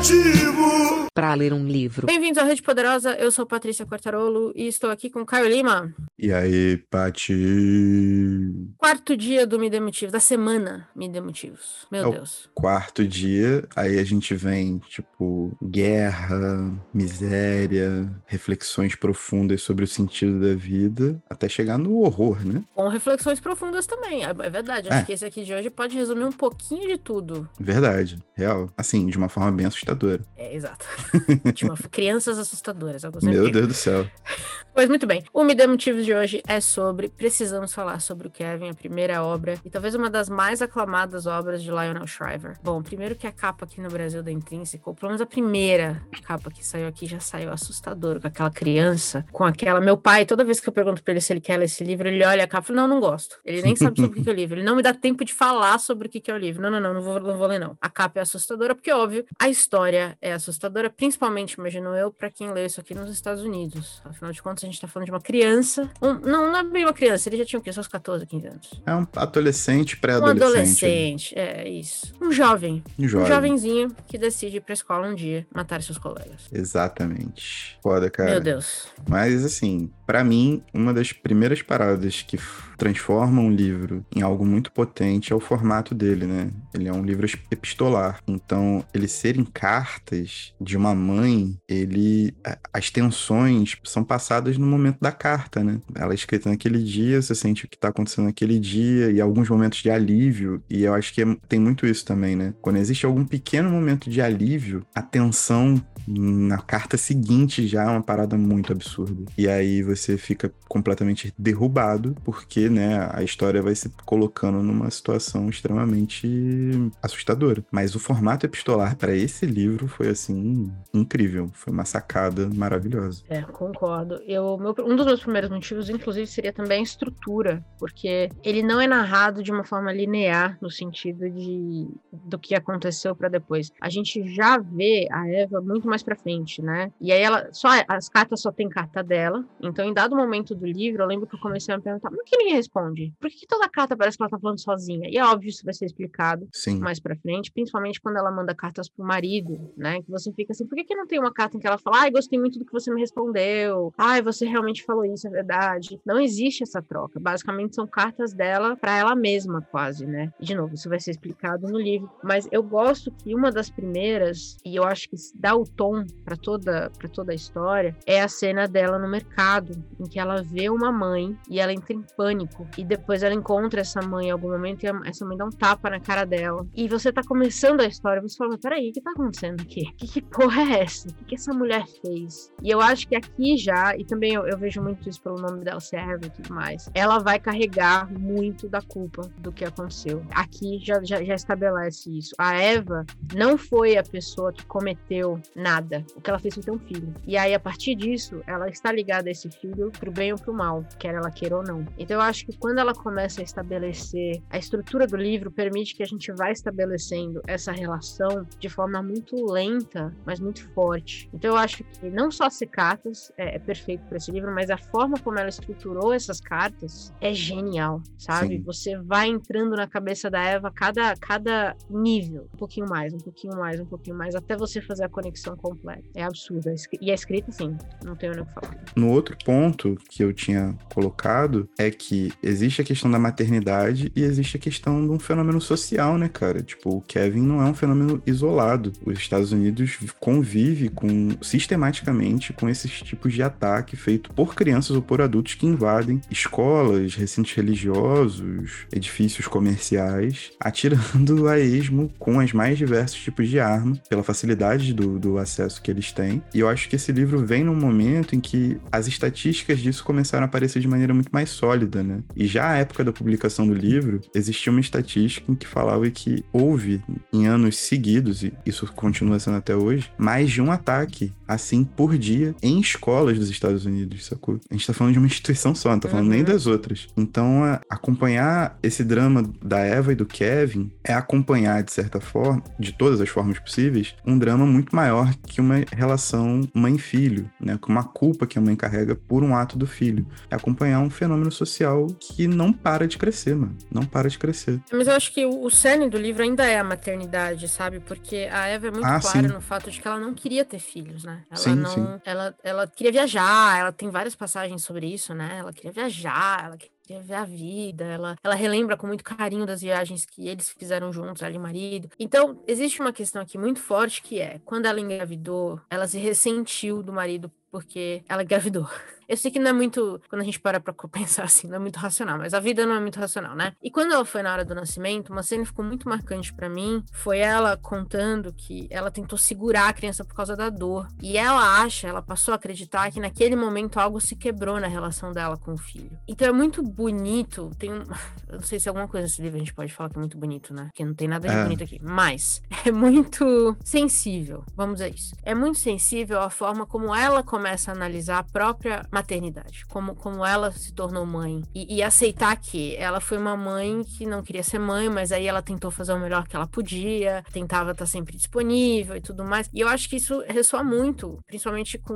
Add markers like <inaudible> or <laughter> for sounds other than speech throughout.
medimentivo. Para ler um livro. Bem-vindos à Rede Poderosa, eu sou Patrícia Quartarolo e estou aqui com Caio Lima. E aí, Pati? Quarto dia do Me Dê Motivos, da semana Me Dê Motivos. Meu É o Deus. Quarto dia, aí a gente vem, tipo, guerra, miséria, reflexões profundas sobre o sentido da vida, até chegar no horror, né? Com reflexões profundas também, é é verdade. Acho É. que esse aqui de hoje pode resumir um pouquinho de tudo. Verdade, real. Assim, de uma forma bem assustadora. É, exato. <laughs> Tinha <laughs> crianças assustadoras. Meu. Deus do céu. <laughs> Pois muito bem. O Me Dê Motivos de hoje é sobre. Precisamos falar sobre o Kevin, a primeira obra, e talvez uma das mais aclamadas obras de Lionel Shriver. Bom, primeiro que a capa aqui no Brasil da Intrínseco, pelo menos a primeira capa que saiu aqui já saiu assustadora, com aquela criança, com aquela. Meu pai, toda vez que eu pergunto pra ele se ele quer ler esse livro, ele olha a capa e fala: Não, não gosto. Ele nem sabe sobre o que é o livro. Ele não me dá tempo de falar sobre o que que é o livro. Não, não, não, não vou, não vou ler, não. A capa é assustadora, porque, óbvio, a história é assustadora, principalmente, imagino eu, pra quem leu isso aqui nos Estados Unidos. Afinal de contas, a gente tá falando de uma criança. um- não, não é bem uma criança, ele já tinha o quê? Seus 14, 15 anos. É um adolescente, Um pré-adolescente. adolescente, é isso. Um jovem. Um Um jovem. jovenzinho que decide ir pra escola um dia matar seus colegas. Exatamente. Foda, cara. Meu Deus. Mas, assim, pra mim, uma das primeiras paradas que transforma um livro em algo muito potente é o formato dele, né? Ele é um livro epistolar. Então, ele ser em cartas de uma mãe, ele. As tensões são passadas no momento da carta, né? Ela é escrita naquele dia, você sente o que tá acontecendo naquele dia e alguns momentos de alívio. E eu acho que é- tem muito isso também, né? Quando existe algum pequeno momento de alívio, a tensão na carta seguinte já é uma parada muito absurda. E aí você fica completamente derrubado, porque, né, a história vai se colocando numa situação extremamente assustadora. Mas o formato epistolar para esse livro foi, assim, incrível. Foi uma sacada maravilhosa. É, concordo. Eu, meu- um dos meus primeiros motivos, inclusive, seria também a estrutura, porque ele não é narrado de uma forma linear no sentido de do que aconteceu pra depois. A gente já vê a Eva muito mais pra frente, né? E aí ela só as cartas só tem carta dela. Então, em dado momento do livro, eu lembro que eu comecei a me perguntar, por que ninguém responde? Por que toda carta parece que ela tá falando sozinha? E é óbvio isso vai ser explicado Sim. mais pra frente, principalmente quando ela manda cartas pro marido, né? Que você fica assim, por que, que não tem uma carta em que ela fala, ai, gostei muito do que você me respondeu, ai, você realmente falou isso, é verdade. Não existe essa troca. Basicamente são cartas dela pra ela mesma, quase, né? E, de novo, isso vai ser explicado no livro. Mas eu gosto que uma das primeiras, e eu acho que dá o tom pra toda, pra toda a história, é a cena dela no mercado, em que ela vê uma mãe e ela entra em pânico. E depois ela encontra essa mãe em algum momento e essa mãe dá um tapa na cara dela. E você tá começando a história, você fala, peraí, o que tá acontecendo aqui? Que, que porra é essa? O que, que essa mulher fez? E eu acho que aqui já, e também eu, eu vejo muito isso pelo nome dela, Serva e tudo mais, ela vai carregar muito da culpa do que aconteceu. Aqui já, já, já estabelece isso. A Eva não foi a pessoa que cometeu nada. O que ela fez foi ter um filho. E aí, a partir disso, ela está ligada a esse filho pro bem ou pro mal, quer ela queira ou não. Então eu acho que quando ela começa a estabelecer a estrutura do livro permite que a gente vá estabelecendo essa relação de forma muito lenta, mas muito forte. Então eu acho que não só ser cartas é, é perfeito para esse livro, mas a forma como ela estruturou essas cartas é genial, sabe? Sim. Você vai entrando na cabeça da Eva cada cada nível, um pouquinho mais, um pouquinho mais, um pouquinho mais, até você fazer a conexão completa. É absurda. E a escrita, sim, não tenho nem o que falar. No outro ponto que eu tinha colocado é que existe a questão da maternidade e existe a questão de um fenômeno social, né, cara? Tipo, o Kevin não é um fenômeno isolado. Os Estados Unidos convive com sistematicamente com esses tipos de ataque feito por crianças ou por adultos que invadem escolas, recintos religiosos, edifícios comerciais, <laughs> atirando a esmo com as mais diversos tipos de arma, pela facilidade do, do acesso que eles têm. E eu acho que esse livro vem num momento em que as estatísticas disso começaram a aparecer de maneira muito mais sólida, né? E já à época da publicação do livro, existia uma estatística em que falava que houve, em anos seguidos, e isso continua sendo até hoje, mais de um ataque, assim, por dia, em escolas dos Estados Unidos, sacou? A gente tá falando de uma instituição só, não tá falando nem Uhum. das outras. Então, a- acompanhar esse drama da Eva e do Kevin é acompanhar, de certa forma, de todas as formas possíveis, um drama muito maior que uma relação mãe-filho, né? Com uma culpa que a mãe carrega por um ato do filho. É acompanhar um fenômeno social que não para de crescer, mano. Não para de crescer. Mas eu acho que o cerne do livro ainda é a maternidade, sabe? Porque a Eva é muito ah, clara sim. no fato de que ela não queria ter filhos, né? Ela sim, não. Sim. Ela, ela queria viajar, ela tem várias passagens sobre isso, né? Ela queria viajar, ela queria quer ver a vida, ela, ela relembra com muito carinho das viagens que eles fizeram juntos, ela e o marido. Então, existe uma questão aqui muito forte que é, quando ela engravidou, ela se ressentiu do marido porque ela engravidou. <laughs> Eu sei que não é muito, quando a gente para pra <laughs> pensar assim, não é muito racional, mas a vida não é muito racional, né? E quando ela foi na hora do nascimento, uma cena que ficou muito marcante para mim foi ela contando que ela tentou segurar a criança por causa da dor. E ela acha, ela passou a acreditar que naquele momento algo se quebrou na relação dela com o filho. Então é muito bonito, tem um, <laughs> eu não sei se alguma coisa nesse livro a gente pode falar que é muito bonito, né? Porque não tem nada de é. bonito aqui, mas <laughs> é muito sensível, vamos dizer isso. É muito sensível a forma como ela começa a analisar a própria maternidade, como, como ela se tornou mãe. E, e, aceitar que ela foi uma mãe que não queria ser mãe, mas aí ela tentou fazer o melhor que ela podia, tentava estar sempre disponível e tudo mais. E eu acho que isso ressoa muito, principalmente com,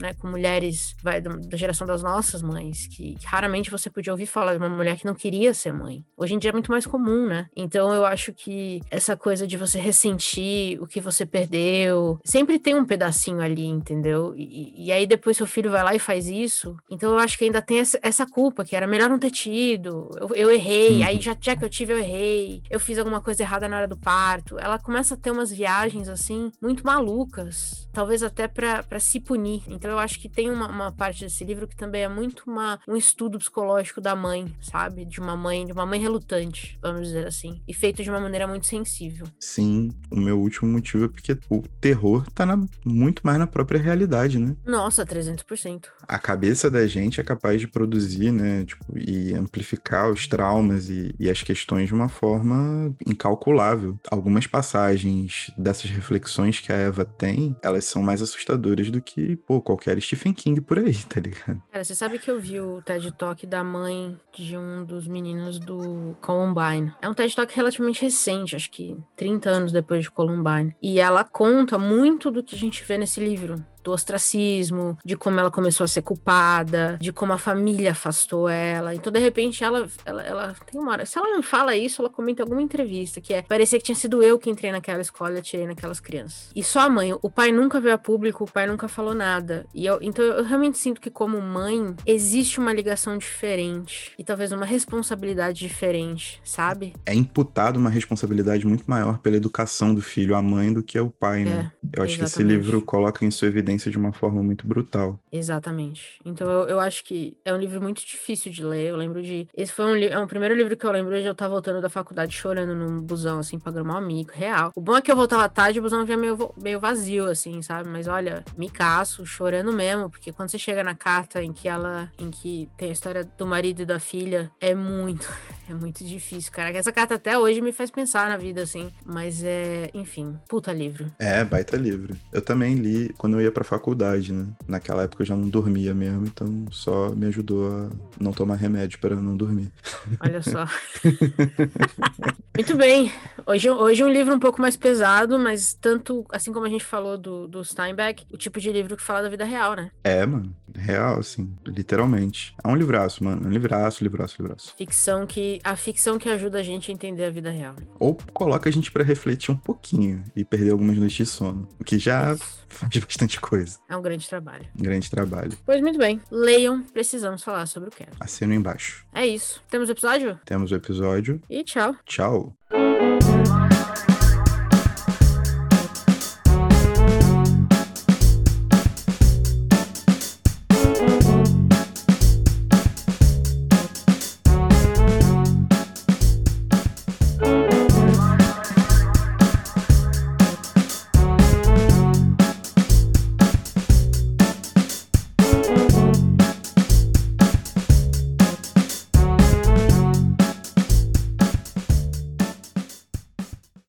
né, com mulheres vai, da, da geração das nossas mães, que, que raramente você podia ouvir falar de uma mulher que não queria ser mãe. Hoje em dia é muito mais comum, né? Então eu acho que essa coisa de você ressentir o que você perdeu, sempre tem um pedacinho ali, entendeu? E, e aí depois seu filho vai lá e faz isso. Então eu acho que ainda tem essa culpa, que era melhor não ter tido. Eu, eu errei, uhum. aí já, já que eu tive, eu errei. Eu fiz alguma coisa errada na hora do parto. Ela começa a ter umas viagens, assim, muito malucas. Talvez até para se punir. Então eu acho que tem uma, uma, parte desse livro que também é muito uma, um estudo psicológico da mãe, sabe? De uma mãe, de uma mãe relutante, vamos dizer assim. E feito de uma maneira muito sensível. Sim, o meu último motivo é porque o terror tá na, muito mais na própria realidade, né? Nossa, 300% a cabeça da gente é capaz de produzir, né, tipo, e amplificar os traumas e, e, as questões de uma forma incalculável. Algumas passagens dessas reflexões que a Eva tem, elas são mais assustadoras do que, pô, qualquer Stephen King por aí, <laughs> tá ligado? Cara, você sabe que eu vi o TED Talk da mãe de um dos meninos do Columbine. É um TED Talk relativamente recente, acho que 30 anos depois de Columbine. E ela conta muito do que a gente vê nesse livro do ostracismo, de como ela começou a ser culpada, de como a família afastou ela. Então, de repente, ela, ela, ela tem uma hora. Se ela não fala isso, ela comenta em alguma entrevista, que é parecia que tinha sido eu que entrei naquela escola e atirei naquelas crianças. E só a mãe, o pai nunca veio a público, o pai nunca falou nada. E eu, então eu realmente sinto que, como mãe, existe uma ligação diferente e talvez uma responsabilidade diferente, sabe? É imputado uma responsabilidade muito maior pela educação do filho, a mãe, do que o pai, né? É, eu acho exatamente. que esse livro coloca em sua evidência de uma forma muito brutal. Exatamente. Então eu, eu acho que é um livro muito difícil de ler. Eu lembro de. Esse foi um, é um primeiro livro que eu lembro de eu estar voltando da faculdade chorando num busão, assim, pra gramar um amigo, real. O bom é que eu voltava tarde e o busão já meio, meio vazio, assim, sabe? Mas olha, me caço, chorando mesmo, porque quando você chega na carta em que ela. em que tem a história do marido e da filha, é muito. <laughs> É muito difícil, cara. Essa carta até hoje me faz pensar na vida, assim. Mas é, enfim, puta livro. É, baita livro. Eu também li quando eu ia pra faculdade, né? Naquela época eu já não dormia mesmo, então só me ajudou a não tomar remédio para não dormir. Olha só. <laughs> Muito bem. Hoje, hoje um livro um pouco mais pesado, mas tanto, assim como a gente falou do, do Steinbeck, o tipo de livro que fala da vida real, né? É, mano. Real, assim, literalmente. É um livraço, mano. Um livraço, livraço, livraço. Ficção que. A ficção que ajuda a gente a entender a vida real. Ou coloca a gente para refletir um pouquinho e perder algumas noites de sono. O que já Isso. faz bastante coisa. É um grande trabalho. grande trabalho. Pois muito bem. Leiam, precisamos falar sobre o que. Assino embaixo. É isso. Temos o episódio? Temos o episódio. E tchau. Tchau. you